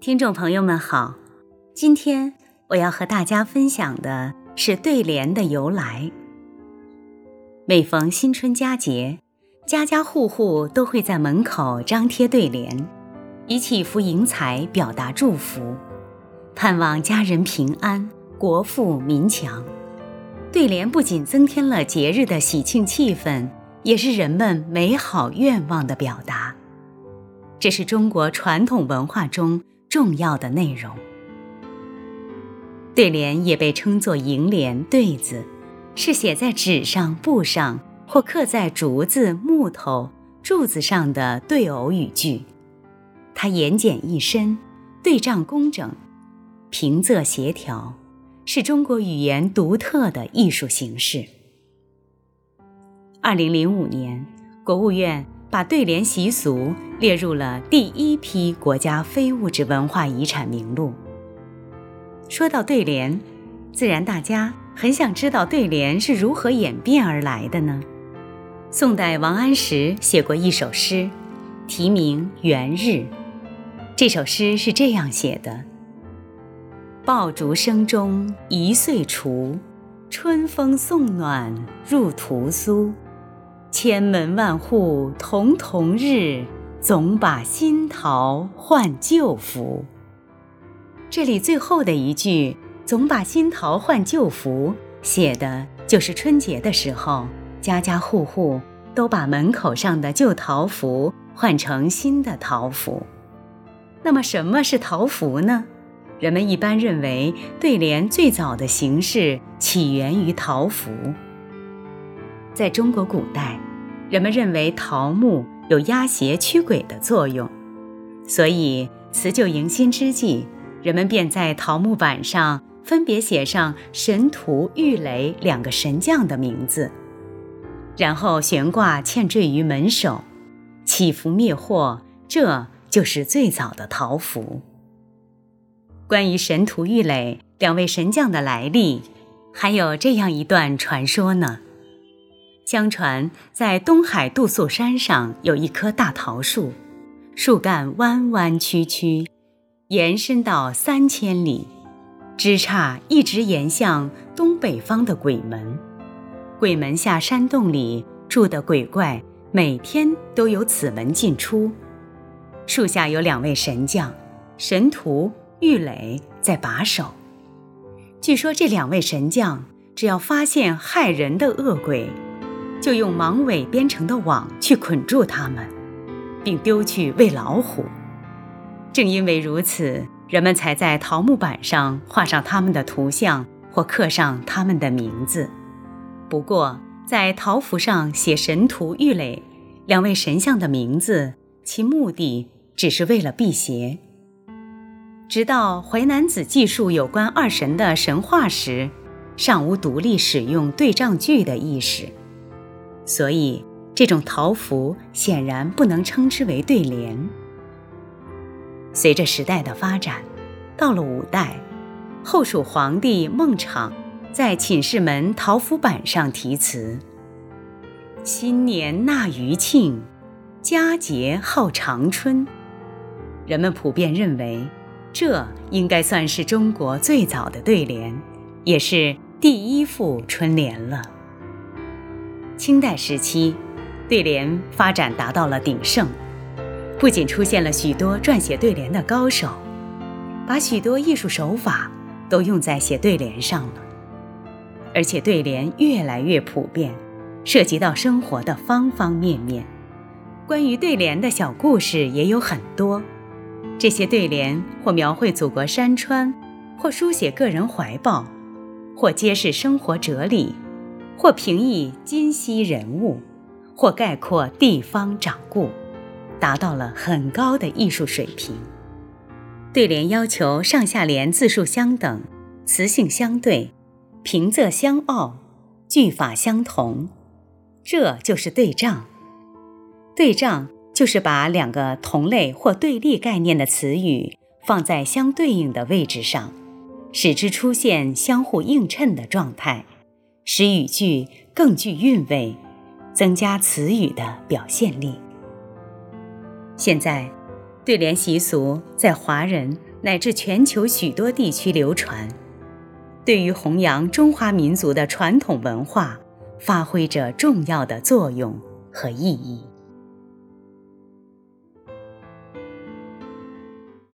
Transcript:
听众朋友们好，今天我要和大家分享的是对联的由来。每逢新春佳节，家家户户都会在门口张贴对联，以祈福迎财，表达祝福，盼望家人平安，国富民强。对联不仅增添了节日的喜庆气氛，也是人们美好愿望的表达。这是中国传统文化中。重要的内容，对联也被称作楹联、对子，是写在纸上、布上或刻在竹子、木头、柱子上的对偶语句。它言简意深，对仗工整，平仄协调，是中国语言独特的艺术形式。二零零五年，国务院。把对联习俗列入了第一批国家非物质文化遗产名录。说到对联，自然大家很想知道对联是如何演变而来的呢？宋代王安石写过一首诗，题名《元日》。这首诗是这样写的：“爆竹声中一岁除，春风送暖入屠苏。”千门万户瞳瞳日，总把新桃换旧符。这里最后的一句“总把新桃换旧符”，写的就是春节的时候，家家户户都把门口上的旧桃符换成新的桃符。那么，什么是桃符呢？人们一般认为，对联最早的形式起源于桃符。在中国古代，人们认为桃木有压邪驱鬼的作用，所以辞旧迎新之际，人们便在桃木板上分别写上神荼、郁垒两个神将的名字，然后悬挂嵌坠于门首，祈福灭祸。这就是最早的桃符。关于神荼、郁垒两位神将的来历，还有这样一段传说呢。相传，在东海杜素山上有一棵大桃树，树干弯弯曲曲，延伸到三千里，枝杈一直延向东北方的鬼门。鬼门下山洞里住的鬼怪，每天都由此门进出。树下有两位神将，神荼、郁垒在把守。据说这两位神将，只要发现害人的恶鬼。就用芒尾编成的网去捆住它们，并丢去喂老虎。正因为如此，人们才在桃木板上画上他们的图像或刻上他们的名字。不过，在桃符上写神荼、郁垒两位神像的名字，其目的只是为了辟邪。直到《淮南子》记述有关二神的神话时，尚无独立使用对仗句的意识。所以，这种桃符显然不能称之为对联。随着时代的发展，到了五代，后蜀皇帝孟昶在寝室门桃符板上题词：“新年纳余庆，佳节号长春。”人们普遍认为，这应该算是中国最早的对联，也是第一副春联了。清代时期，对联发展达到了鼎盛，不仅出现了许多撰写对联的高手，把许多艺术手法都用在写对联上了，而且对联越来越普遍，涉及到生活的方方面面。关于对联的小故事也有很多，这些对联或描绘祖国山川，或书写个人怀抱，或揭示生活哲理。或评议今昔人物，或概括地方掌故，达到了很高的艺术水平。对联要求上下联字数相等，词性相对，平仄相拗，句法相同，这就是对仗。对仗就是把两个同类或对立概念的词语放在相对应的位置上，使之出现相互映衬的状态。使语句更具韵味，增加词语的表现力。现在，对联习俗在华人乃至全球许多地区流传，对于弘扬中华民族的传统文化，发挥着重要的作用和意义。